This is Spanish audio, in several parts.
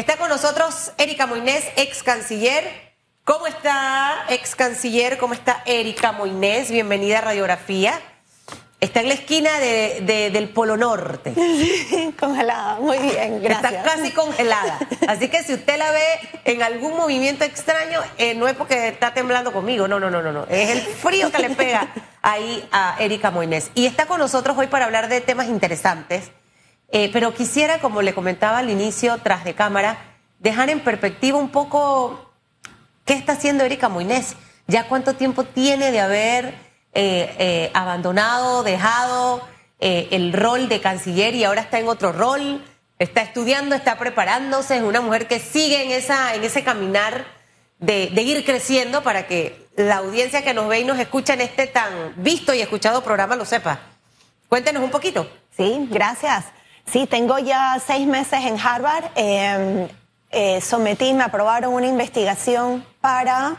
Está con nosotros Erika Moinés, ex canciller. ¿Cómo está, ex canciller? ¿Cómo está Erika Moinés? Bienvenida a Radiografía. Está en la esquina de, del Polo Norte. Sí, congelada, muy bien, gracias. Está casi congelada. Así que si usted la ve en algún movimiento extraño, eh, no es porque está temblando conmigo, no, no, no, no, no. Es el frío que le pega ahí a Erika Moinés. Y está con nosotros hoy para hablar de temas interesantes. Eh, pero quisiera, como le comentaba al inicio, tras de cámara, dejar en perspectiva un poco qué está haciendo Erika Moinés. Ya cuánto tiempo tiene de haber eh, eh, abandonado, dejado el rol de canciller y ahora está en otro rol, está estudiando, está preparándose, es una mujer que sigue en, esa, en ese caminar de, ir creciendo para que la audiencia que nos ve y nos escucha en este tan visto y escuchado programa lo sepa. Cuéntenos un poquito. Sí, gracias. Sí, tengo ya seis meses en Harvard. Em, sometí, me aprobaron una investigación para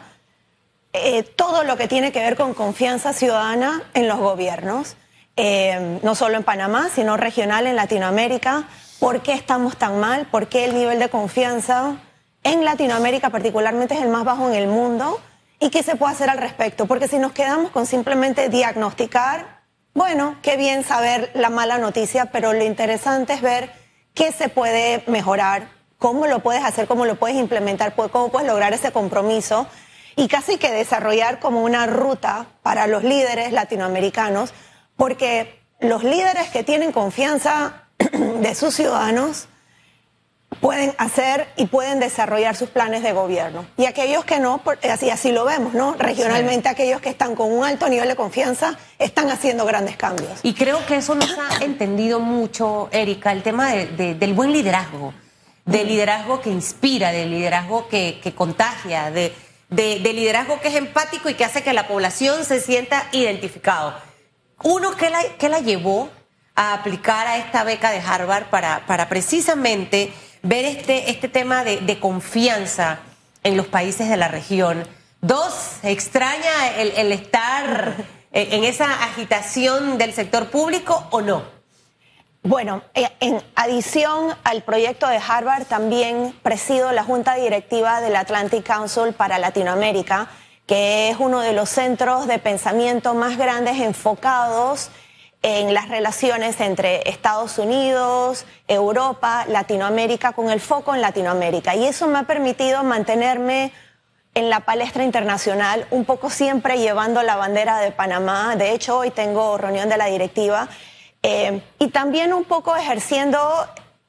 eh, todo lo que tiene que ver con confianza ciudadana en los gobiernos, eh, no solo en Panamá, sino regional en Latinoamérica. ¿Por qué estamos tan mal? ¿Por qué el nivel de confianza en Latinoamérica particularmente es el más bajo en el mundo? ¿Y qué se puede hacer al respecto? Porque si nos quedamos con simplemente diagnosticar, bueno, qué bien saber la mala noticia, pero lo interesante es ver qué se puede mejorar, cómo lo puedes hacer, cómo lo puedes implementar, cómo puedes lograr ese compromiso y casi que desarrollar como una ruta para los líderes latinoamericanos, porque los líderes que tienen confianza de sus ciudadanos pueden hacer y pueden desarrollar sus planes de gobierno. Y aquellos que no, así, así lo vemos, ¿no? Regionalmente aquellos que están con un alto nivel de confianza están haciendo grandes cambios. Y creo que eso nos ha entendido mucho, Erika, el tema del buen liderazgo, del liderazgo que inspira, del liderazgo que, que contagia, de de, liderazgo que es empático y que hace que la población se sienta identificado. Uno, ¿qué la, la llevó a aplicar a esta beca de Harvard para, para precisamente ver este, este tema de, confianza en los países de la región? Dos, ¿extraña el, el estar en esa agitación del sector público o no? Bueno, eh, en adición al proyecto de Harvard, también presido la Junta Directiva del Atlantic Council para Latinoamérica, que es uno de los centros de pensamiento más grandes enfocados en las relaciones entre Estados Unidos, Europa, Latinoamérica, con el foco en Latinoamérica. Y eso me ha permitido mantenerme en la palestra internacional, un poco siempre llevando la bandera de Panamá. De hecho, hoy tengo reunión de la directiva eh, y también un poco ejerciendo,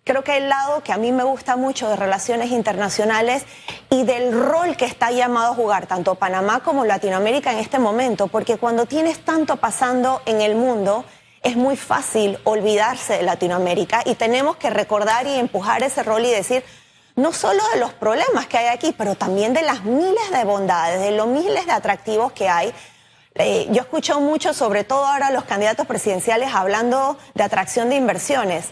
creo que el lado que a mí me gusta mucho de relaciones internacionales y del rol que está llamado a jugar tanto Panamá como Latinoamérica en este momento, porque cuando tienes tanto pasando en el mundo, es muy fácil olvidarse de Latinoamérica y tenemos que recordar y empujar ese rol y decir, no solo de los problemas que hay aquí, pero también de las miles de bondades, de los miles de atractivos que hay eh, yo escucho mucho, sobre todo ahora los candidatos presidenciales, hablando de atracción de inversiones.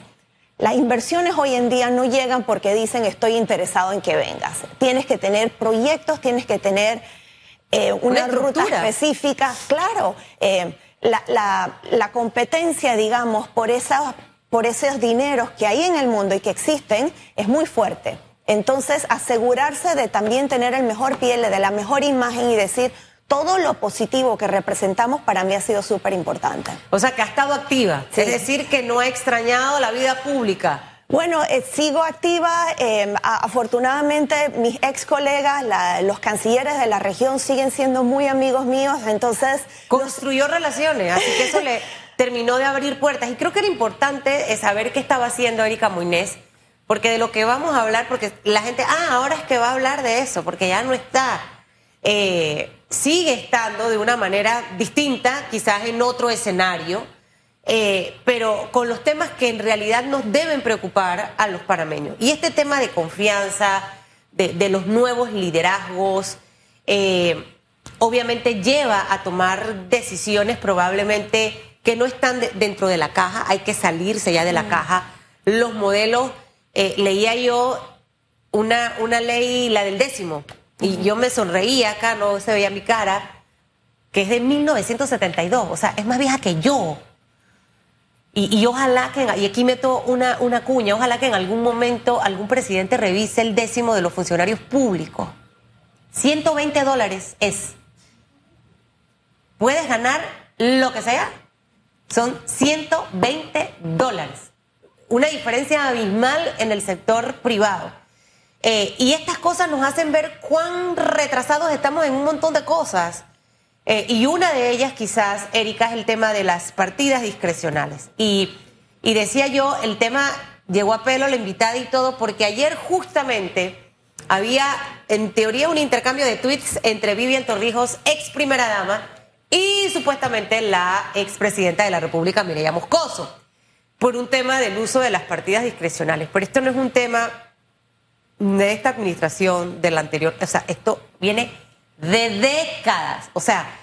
Las inversiones hoy en día no llegan porque dicen estoy interesado en que vengas. Tienes que tener proyectos, tienes que tener eh, una, ruta específica. Claro, eh, la, competencia, digamos, por, por esos dineros que hay en el mundo y que existen es muy fuerte. Entonces, asegurarse de también tener el mejor piel, de la mejor imagen y decir, todo lo positivo que representamos para mí ha sido súper importante. O sea, que ha estado activa, es decir, que no ha extrañado la vida pública. Bueno, eh, sigo activa. Eh, afortunadamente, mis ex colegas, los cancilleres de la región, siguen siendo muy amigos míos. Entonces. Construyó relaciones, así que eso le terminó de abrir puertas. Y creo que era importante eh, saber qué estaba haciendo Erika Muñez, porque de lo que vamos a hablar, porque la gente, ah, ahora es que va a hablar de eso, porque ya no está sigue estando de una manera distinta, quizás en otro escenario, eh, pero con los temas que en realidad nos deben preocupar a los panameños. Y este tema de confianza, de, los nuevos liderazgos, eh, obviamente lleva a tomar decisiones probablemente que no están dentro de la caja, hay que salirse ya de la mm. caja. Los modelos, eh, leía yo una, una ley, la del décimo, y yo me sonreía acá, no se veía mi cara, que es de 1972, o sea, es más vieja que yo. Y, ojalá que, y aquí meto una, una cuña, ojalá que en algún momento algún presidente revise el décimo de los funcionarios públicos. 120 dólares es. Puedes ganar lo que sea. Son 120 dólares. Una diferencia abismal en el sector privado. Eh, y estas cosas nos hacen ver cuán retrasados estamos en un montón de cosas. Eh, y una de ellas quizás, Erika, es el tema de las partidas discrecionales. Y, y decía yo, el tema llegó a pelo la invitada y todo, porque ayer justamente había, en teoría, un intercambio de tweets entre Vivian Torrijos, ex primera dama, y supuestamente la expresidenta de la República, Mireya Moscoso, por un tema del uso de las partidas discrecionales. Pero esto no es un tema de esta administración, de la anterior, o sea, esto viene de décadas. O sea,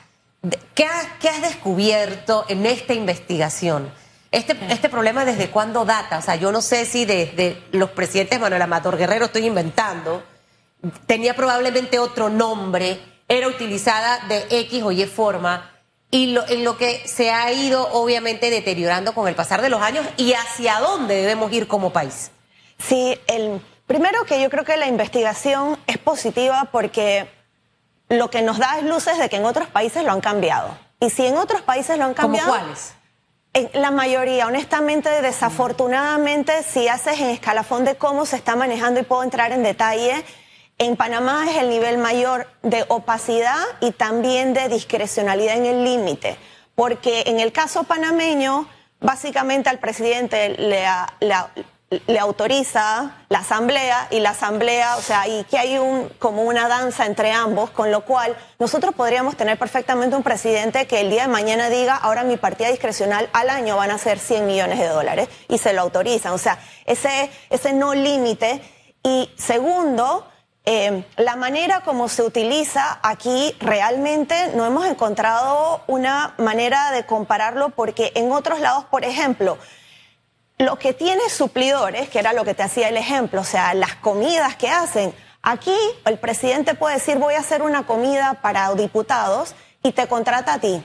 ¿qué, has descubierto en esta investigación? Este, este problema desde cuándo data? O sea, yo no sé si desde los presidentes Manuel Amador Guerrero estoy inventando, tenía probablemente otro nombre, era utilizada de X o Y forma, y lo, en lo que se ha ido obviamente deteriorando con el pasar de los años y hacia dónde debemos ir como país. Sí, el primero que yo creo que la investigación es positiva porque lo que nos da es luces de que en otros países lo han cambiado. Y si en otros países lo han cambiado. ¿Cómo cuáles? En la mayoría, honestamente, desafortunadamente, si haces en escalafón de cómo se está manejando y puedo entrar en detalle, en Panamá es el nivel mayor de opacidad y también de discrecionalidad en el límite, porque en el caso panameño, básicamente al presidente le, le, le autoriza la asamblea y la asamblea, o sea, y que hay un como una danza entre ambos, con lo cual nosotros podríamos tener perfectamente un presidente que el día de mañana diga, ahora mi partida discrecional al año van a ser 100 millones de dólares y se lo autorizan, o sea, ese ese no límite. Y segundo, eh, la manera como se utiliza aquí realmente no hemos encontrado una manera de compararlo porque en otros lados, por ejemplo, lo que tiene suplidores, que era lo que te hacía el ejemplo, o sea, las comidas que hacen, aquí el presidente puede decir voy a hacer una comida para diputados y te contrata a ti.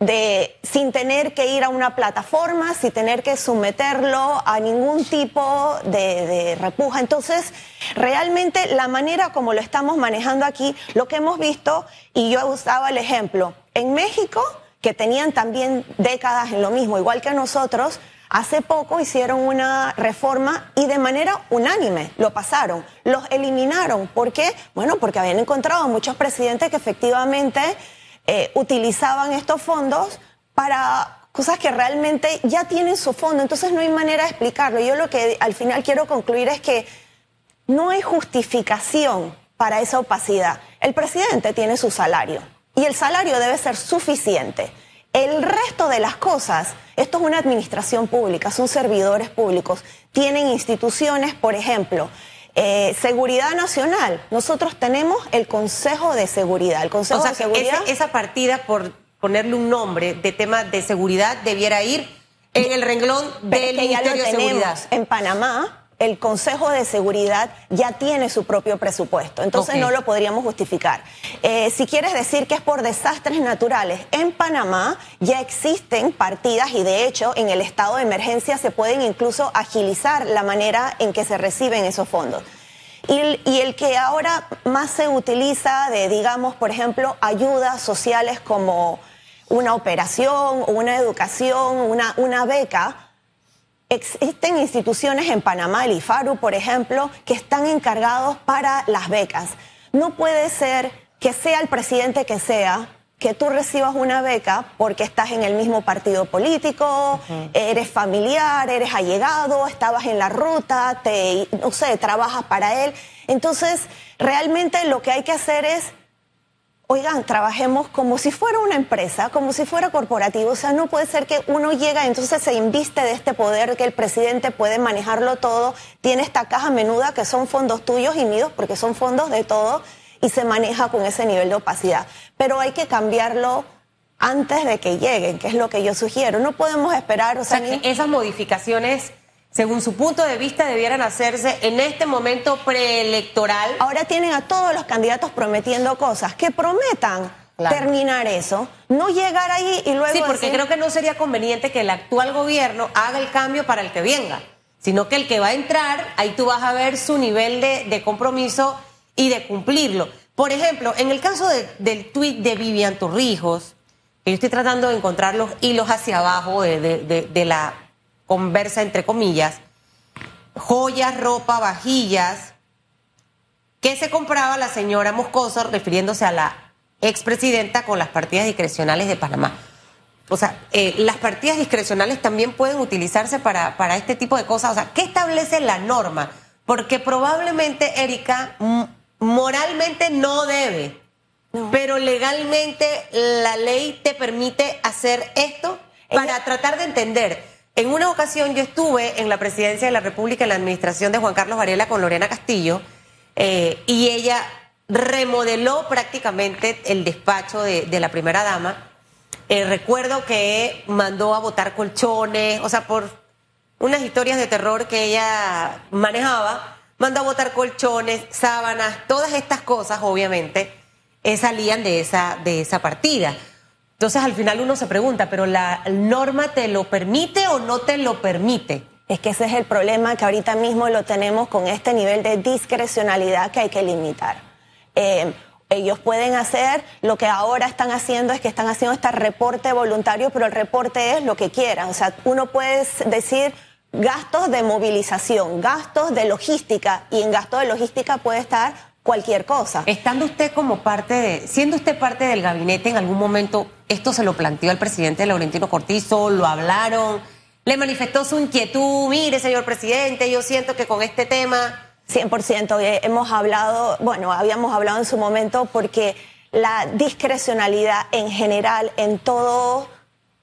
De, sin tener que ir a una plataforma, sin tener que someterlo a ningún tipo de, de, repuja. Entonces, realmente la manera como lo estamos manejando aquí, lo que hemos visto, y yo usaba el ejemplo, en México, que tenían también décadas en lo mismo, igual que nosotros, Hace poco hicieron una reforma y de manera unánime lo pasaron, los eliminaron. ¿Por qué? Bueno, porque habían encontrado muchos presidentes que efectivamente eh, utilizaban estos fondos para cosas que realmente ya tienen su fondo, entonces no hay manera de explicarlo. Yo lo que al final quiero concluir es que no hay justificación para esa opacidad. El presidente tiene su salario y el salario debe ser suficiente. El resto de las cosas, esto es una administración pública, son servidores públicos, tienen instituciones, por ejemplo, eh, seguridad nacional. Nosotros tenemos el Consejo de Seguridad. El Consejo de Seguridad. Esa, partida, por ponerle un nombre de tema de seguridad, debiera ir en el renglón del Ministerio de Seguridad. En Panamá, el Consejo de Seguridad ya tiene su propio presupuesto, entonces no lo podríamos justificar. Eh, si quieres decir que es por desastres naturales, en Panamá ya existen partidas y de hecho en el estado de emergencia se pueden incluso agilizar la manera en que se reciben esos fondos. Y, y, el que ahora más se utiliza de, digamos, por ejemplo, ayudas sociales como una operación, una educación, una, una beca, Existen instituciones en Panamá, el IFARU, por ejemplo, que están encargados para las becas. No puede ser que sea el presidente que sea, que tú recibas una beca porque estás en el mismo partido político, eres familiar, eres allegado, estabas en la ruta, te, no sé, trabajas para él. Entonces, realmente lo que hay que hacer es oigan, trabajemos como si fuera una empresa, como si fuera corporativo. O sea, no puede ser que uno llega y entonces se inviste de este poder, que el presidente puede manejarlo todo, tiene esta caja menuda que son fondos tuyos y míos, porque son fondos de todo, y se maneja con ese nivel de opacidad. Pero hay que cambiarlo antes de que lleguen, que es lo que yo sugiero. No podemos esperar. O sea, que esas modificaciones según su punto de vista, debieran hacerse en este momento preelectoral. Ahora tienen a todos los candidatos prometiendo cosas. Que prometan. terminar eso, no llegar ahí y luego... Sí, porque creo que no sería conveniente que el actual gobierno haga el cambio para el que venga, sino que el que va a entrar, ahí tú vas a ver su nivel de, compromiso y de cumplirlo. Por ejemplo, en el caso del tuit de Vivian Torrijos, que yo estoy tratando de encontrar los hilos hacia abajo de, la conversa, entre comillas, joyas, ropa, vajillas, que se compraba la señora Moscoso refiriéndose a la expresidenta con las partidas discrecionales de Panamá. O sea, eh, las partidas discrecionales también pueden utilizarse para, para este tipo de cosas. O sea, ¿qué establece la norma? Porque probablemente, Erika, moralmente no debe pero legalmente la ley te permite hacer esto para tratar de entender. En una ocasión yo estuve en la presidencia de la República en la administración de Juan Carlos Varela con Lorena Castillo eh, y ella remodeló prácticamente el despacho de, la primera dama. Eh, recuerdo que mandó a botar colchones, o sea, por unas historias de terror que ella manejaba, mandó a botar colchones, sábanas, todas estas cosas, obviamente eh, salían de esa, de esa partida. Entonces al final uno se pregunta, ¿pero la norma te lo permite o no te lo permite? Es que ese es el problema que ahorita mismo lo tenemos con este nivel de discrecionalidad que hay que limitar. Eh, ellos pueden hacer lo que ahora están haciendo es que están haciendo este reporte voluntario, pero el reporte es lo que quieran. O sea, uno puede decir gastos de movilización, gastos de logística, y en gasto de logística puede estar cualquier cosa. Estando usted como parte de, siendo usted parte del gabinete, en algún momento esto se lo planteó al presidente Laurentino Cortizo, lo hablaron, le manifestó su inquietud, mire señor presidente, yo siento que con este tema... 100%, eh, hemos hablado, bueno, habíamos hablado en su momento porque la discrecionalidad en general en todo,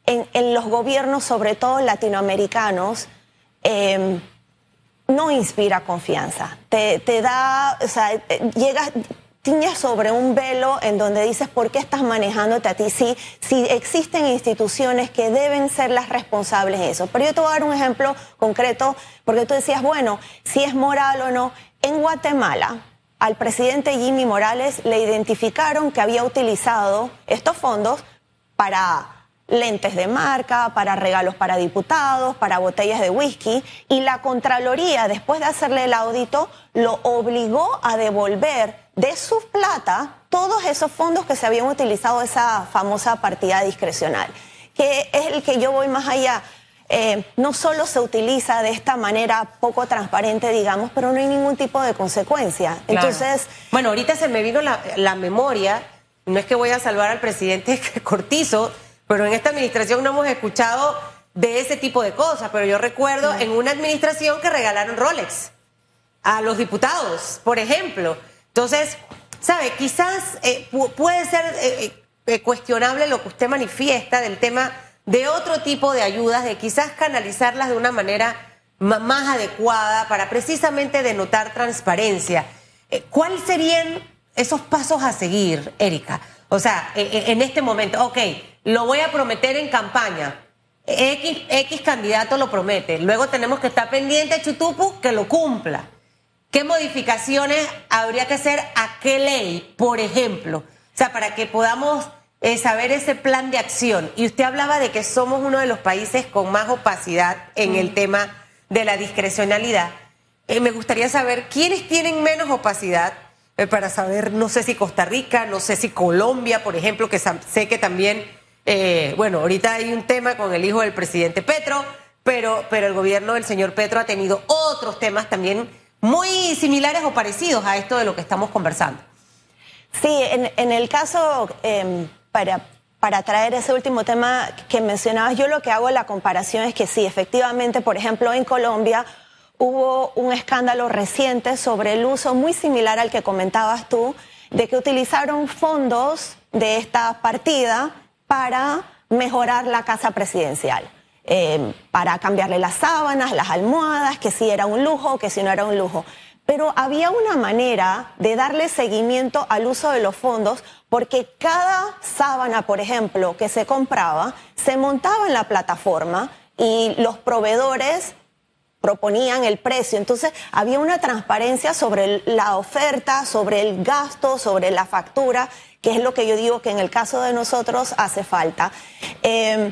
en, en los gobiernos, sobre todo latinoamericanos, eh, no inspira confianza. Te, te da, o sea, llegas, tiñes sobre un velo en donde dices por qué estás manejándote a ti. Si, si existen instituciones que deben ser las responsables de eso. Pero yo te voy a dar un ejemplo concreto, porque tú decías, bueno, si es moral o no. En Guatemala, al presidente Jimmy Morales le identificaron que había utilizado estos fondos para lentes de marca, para regalos para diputados, para botellas de whisky, y la Contraloría, después de hacerle el audito, lo obligó a devolver de su plata todos esos fondos que se habían utilizado esa famosa partida discrecional, que es el que yo voy más allá. Eh, no solo se utiliza de esta manera poco transparente, digamos, pero no hay ningún tipo de consecuencia. Entonces. Bueno, ahorita se me vino la, la memoria, no es que voy a salvar al presidente Cortizo, pero en esta administración no hemos escuchado de ese tipo de cosas. Pero yo recuerdo en una administración que regalaron Rolex a los diputados, por ejemplo. Entonces, ¿sabe? Quizás eh, puede ser eh, eh, cuestionable lo que usted manifiesta del tema de otro tipo de ayudas, de quizás canalizarlas de una manera más adecuada para precisamente denotar transparencia. ¿Cuáles serían esos pasos a seguir, Erika? O sea, en este momento, ok, lo voy a prometer en campaña. X, X candidato lo promete. Luego tenemos que estar pendiente, Chutupu, que lo cumpla. ¿Qué modificaciones habría que hacer a qué ley, por ejemplo? O sea, para que podamos eh, saber ese plan de acción. Y usted hablaba de que somos uno de los países con más opacidad en el mm. tema de la discrecionalidad. Eh, me gustaría saber quiénes tienen menos opacidad eh, para saber, no sé si Costa Rica, no sé si Colombia, por ejemplo, que sé que también eh, bueno, ahorita hay un tema con el hijo del presidente Petro, pero, pero el gobierno del señor Petro ha tenido otros temas también muy similares o parecidos a esto de lo que estamos conversando. Sí, en, el caso, em, para, para traer ese último tema que mencionabas, yo lo que hago la comparación es que sí, efectivamente, por ejemplo, en Colombia hubo un escándalo reciente sobre el uso muy similar al que comentabas tú, de que utilizaron fondos de esta partida para mejorar la casa presidencial. Eh, para cambiarle las sábanas, las almohadas, que si era un lujo, que si no era un lujo. Pero había una manera de darle seguimiento al uso de los fondos porque cada sábana, por ejemplo, que se compraba, se montaba en la plataforma y los proveedores proponían el precio. Entonces había una transparencia sobre la oferta, sobre el gasto, sobre la factura, que es lo que yo digo que en el caso de nosotros hace falta. Eh,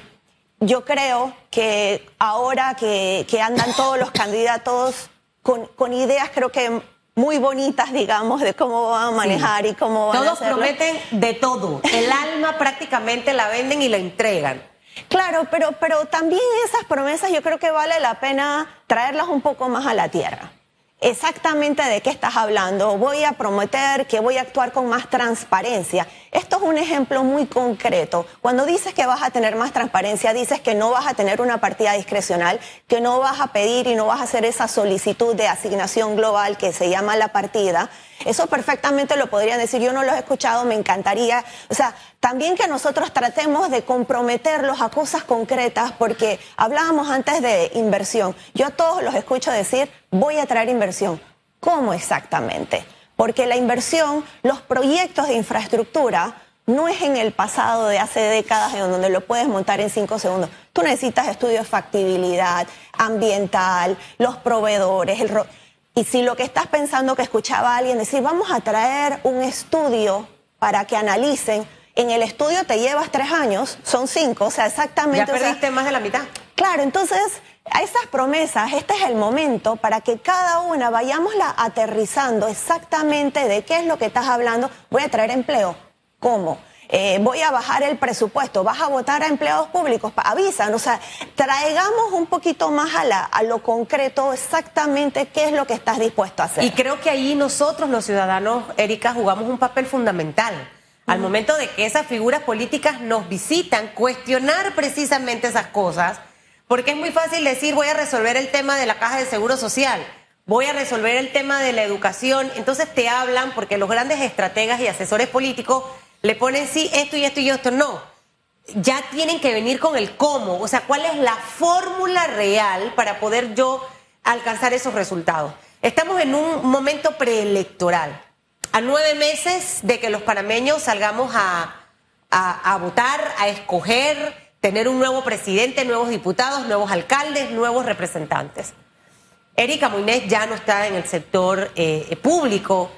yo creo que ahora que, andan todos los candidatos con, con, ideas, creo que muy bonitas, digamos, de cómo van a manejar y cómo van a Todos prometen de todo. El alma prácticamente la venden y la entregan. Claro, pero, pero también esas promesas yo creo que vale la pena traerlas un poco más a la tierra exactamente de qué estás hablando. Voy a prometer que voy a actuar con más transparencia. Esto es un ejemplo muy concreto. Cuando dices que vas a tener más transparencia, dices que no vas a tener una partida discrecional, que no vas a pedir y no vas a hacer esa solicitud de asignación global que se llama la partida. Eso perfectamente lo podrían decir. Yo no lo he escuchado, me encantaría. O sea, también que nosotros tratemos de comprometerlos a cosas concretas, porque hablábamos antes de inversión. Yo a todos los escucho decir, voy a traer inversión. ¿Cómo exactamente? Porque la inversión, los proyectos de infraestructura, no es en el pasado de hace décadas en donde lo puedes montar en cinco segundos. Tú necesitas estudios de factibilidad ambiental, los proveedores, el... Y si lo que estás pensando que escuchaba alguien decir, vamos a traer un estudio para que analicen, en el estudio te llevas tres años, son cinco, o sea, exactamente. Ya perdiste más de la mitad. Claro, entonces a esas promesas, este es el momento para que cada una vayámosla aterrizando exactamente de qué es lo que estás hablando. Voy a traer empleo. ¿Cómo? Eh, voy a bajar el presupuesto, vas a votar a empleados públicos, avisan, o sea, traigamos un poquito más a, la, a lo concreto exactamente qué es lo que estás dispuesto a hacer. Y creo que ahí nosotros los ciudadanos, Erika, jugamos un papel fundamental. Al momento de que esas figuras políticas nos visitan, cuestionar precisamente esas cosas, porque es muy fácil decir voy a resolver el tema de la caja de seguro social, voy a resolver el tema de la educación, entonces te hablan porque los grandes estrategas y asesores políticos le ponen sí, esto y esto y esto, no. Ya tienen que venir con el cómo, o sea, cuál es la fórmula real para poder yo alcanzar esos resultados. Estamos en un momento preelectoral, a nueve meses de que los panameños salgamos a, a votar, a escoger, tener un nuevo presidente, nuevos diputados, nuevos alcaldes, nuevos representantes. Erika Muñez ya no está en el sector eh, público,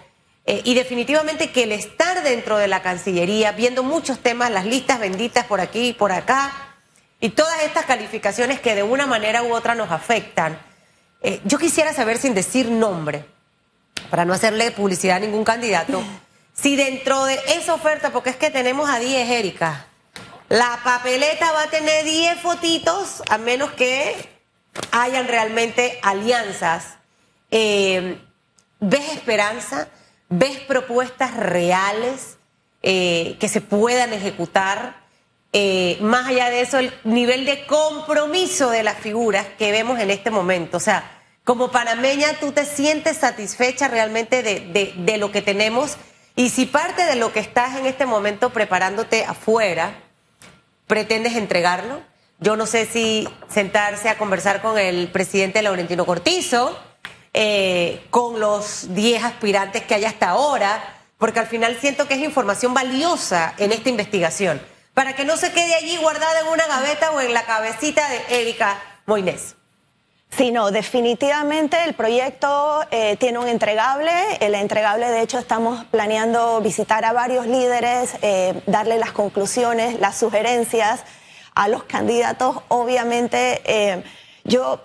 eh, y definitivamente que el estar dentro de la Cancillería, viendo muchos temas, las listas benditas por aquí y por acá, y todas estas calificaciones que de una manera u otra nos afectan, eh, yo quisiera saber sin decir nombre, para no hacerle publicidad a ningún candidato, si dentro de esa oferta, porque es que tenemos a 10, Erika, la papeleta va a tener 10 fotitos, a menos que hayan realmente alianzas. Eh, ¿Ves esperanza? ¿Ves propuestas reales eh, que se puedan ejecutar? Eh, más allá de eso, el nivel de compromiso de las figuras que vemos en este momento. O sea, como panameña, ¿tú te sientes satisfecha realmente de, de lo que tenemos? Y si parte de lo que estás en este momento preparándote afuera, pretendes entregarlo. Yo no sé si sentarse a conversar con el presidente Laurentino Cortizo, eh, con los 10 aspirantes que hay hasta ahora, porque al final siento que es información valiosa en esta investigación, para que no se quede allí guardada en una gaveta o en la cabecita de Erika Moines. Sí, no, definitivamente el proyecto eh, tiene un entregable. El entregable, de hecho, estamos planeando visitar a varios líderes, eh, darle las conclusiones, las sugerencias a los candidatos. Obviamente, yo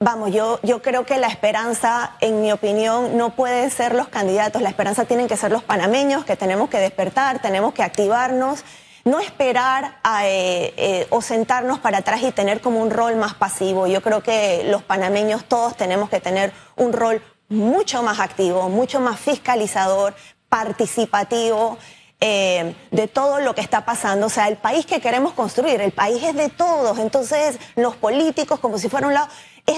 Vamos, yo, yo creo que la esperanza, en mi opinión, no pueden ser los candidatos, la esperanza tienen que ser los panameños, que tenemos que despertar, tenemos que activarnos, no esperar eh, eh, o sentarnos para atrás y tener como un rol más pasivo. Yo creo que los panameños todos tenemos que tener un rol mucho más activo, mucho más fiscalizador, participativo. Eh, de todo lo que está pasando. O sea, el país que queremos construir, el país es de todos. Entonces, los políticos, como si fuera un lado,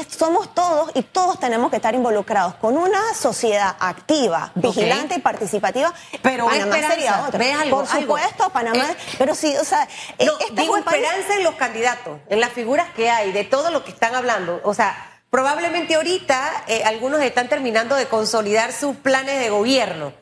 somos todos y todos tenemos que estar involucrados con una sociedad activa, vigilante y participativa. Pero Panamá sería otra. Por supuesto, Panamá. Eh, pero sí, o sea, eh, no, este digo esperanza en los candidatos, en las figuras que hay, de todo lo que están hablando. O sea, probablemente ahorita eh, algunos están terminando de consolidar sus planes de gobierno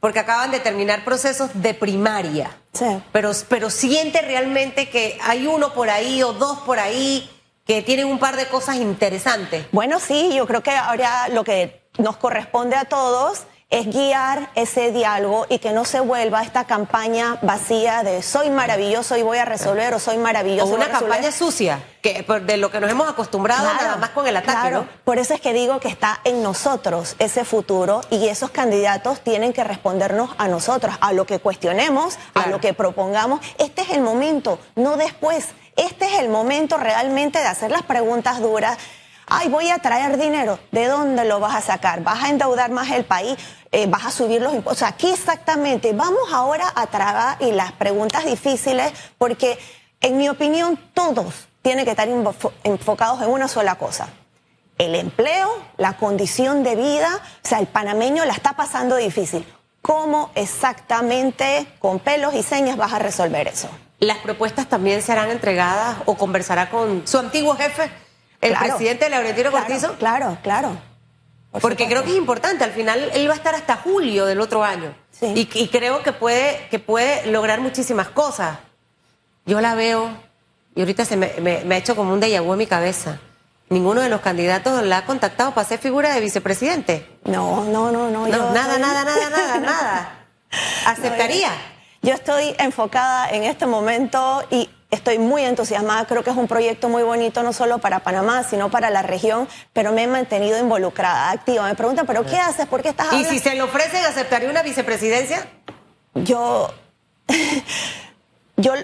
porque acaban de terminar procesos de primaria. Sí. Pero, pero siente realmente que hay uno por ahí o dos por ahí que tienen un par de cosas interesantes. Bueno, sí, yo creo que ahora lo que nos corresponde a todos es guiar ese diálogo y que no se vuelva esta campaña vacía de soy maravilloso y voy a resolver o soy maravilloso. O una campaña sucia, que de lo que nos hemos acostumbrado nada más con el ataque. Claro. Por eso es que digo que está en nosotros ese futuro y esos candidatos tienen que respondernos a nosotros, a lo que cuestionemos, a lo que propongamos. Este es el momento, no después. Este es el momento realmente de hacer las preguntas duras ay, voy a traer dinero, ¿de dónde lo vas a sacar? ¿Vas a endeudar más el país? Eh, ¿Vas a subir los impuestos? ¿qué exactamente? Vamos ahora a tragar y las preguntas difíciles, porque en mi opinión todos tienen que estar enfocados en una sola cosa. El empleo, la condición de vida, o sea, el panameño la está pasando difícil. ¿Cómo exactamente, con pelos y señas, vas a resolver eso? ¿Las propuestas también serán entregadas o conversará con su antiguo jefe? el presidente Laurentino Cortizo? Claro, claro. Porque creo que es importante, al final él va a estar hasta julio del otro año. Y, creo que puede, que puede lograr muchísimas cosas. Yo la veo, y ahorita se me, ha hecho como un déjà vu en mi cabeza. Ninguno de los candidatos la ha contactado para ser figura de vicepresidente. No, no, no, no. nada, nada, nada, nada, nada. ¿Aceptaría? yo estoy enfocada en este momento y Estoy muy entusiasmada, creo que es un proyecto muy bonito no solo para Panamá, sino para la región, pero me he mantenido involucrada, activa. Me preguntan, ¿pero qué haces? ¿Por qué estás ¿Y si se le ofrecen, aceptaría una vicepresidencia? Yo, yo,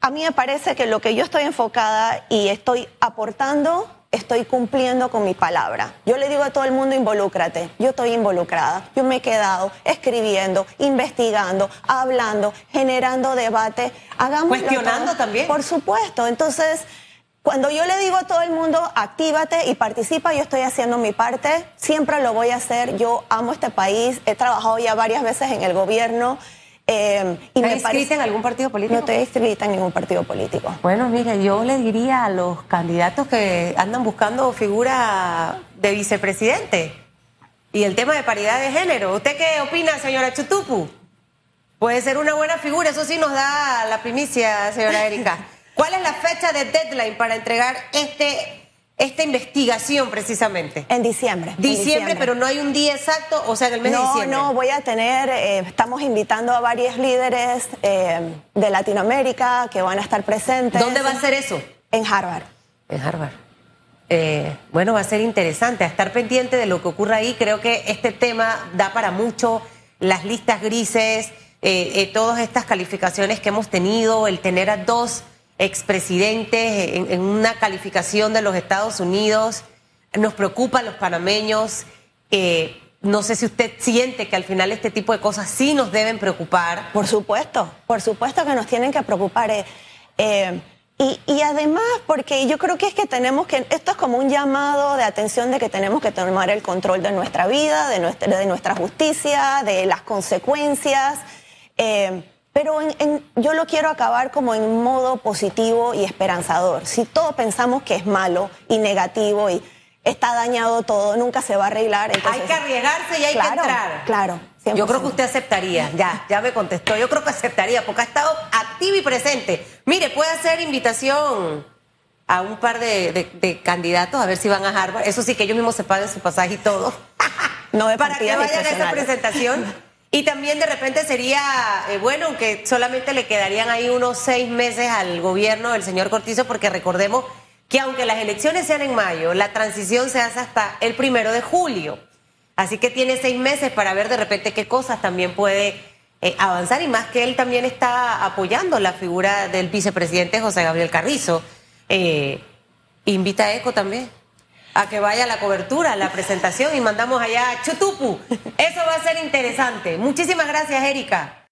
a mí me parece que lo que yo estoy enfocada y estoy aportando estoy cumpliendo con mi palabra. Yo le digo a todo el mundo, involúcrate. Yo estoy involucrada. Yo me he quedado escribiendo, investigando, hablando, generando debate. Hagamos Cuestionando también. Por supuesto. Entonces, cuando yo le digo a todo el mundo, actívate y participa, yo estoy haciendo mi parte. Siempre lo voy a hacer. Yo amo este país. He trabajado ya varias veces en el gobierno. Eh, y ¿Estás inscrita en algún partido político? No estoy inscrita en ningún partido político. Bueno, mire, yo le diría a los candidatos que andan buscando figura de vicepresidente y el tema de paridad de género. ¿Usted qué opina, señora Chutupu? Puede ser una buena figura, eso sí nos da la primicia, señora Erika. ¿Cuál es la fecha de deadline para entregar este esta investigación precisamente? En diciembre. Diciembre, pero no hay un día exacto, o sea, en el mes de diciembre. No, no, voy a tener, eh, estamos invitando a varios líderes eh, de Latinoamérica que van a estar presentes. ¿Dónde va a ser eso? En Harvard. En Harvard. Eh, bueno, va a ser interesante a estar pendiente de lo que ocurra ahí. Creo que este tema da para mucho, las listas grises, todas estas calificaciones que hemos tenido, el tener a dos expresidentes en, una calificación de los Estados Unidos. Nos preocupa a los panameños. Eh, no sé si usted siente que al final este tipo de cosas sí nos deben preocupar. Por supuesto, por supuesto que nos tienen que preocupar. Eh, eh, y, además, porque yo creo que es que tenemos que, esto es como un llamado de atención de que tenemos que tomar el control de nuestra vida, de nuestra, de nuestra justicia, de las consecuencias. Pero yo lo quiero acabar como en modo positivo y esperanzador. Si todos pensamos que es malo y negativo y está dañado todo, nunca se va a arreglar. hay que arriesgarse y hay que entrar. Claro. Yo creo que usted aceptaría, ya, ya me contestó, yo creo que aceptaría, porque ha estado activo y presente. Mire, puede hacer invitación a un par de, candidatos a ver si van a Harvard. Eso sí, que ellos mismos se paguen su pasaje y todo. No Para que vayan a esa presentación. Y también de repente sería, eh, bueno, que solamente le quedarían ahí unos seis meses al gobierno del señor Cortizo, porque recordemos que aunque las elecciones sean en mayo, la transición se hace hasta el primero de julio. Así que tiene seis meses para ver de repente qué cosas también puede eh, avanzar y más que él también está apoyando la figura del vicepresidente José Gabriel Carrizo. Eh, invita a ECO también a que vaya la cobertura, la presentación y mandamos allá a Chutupu. Eso va a ser interesante. Muchísimas gracias, Erika.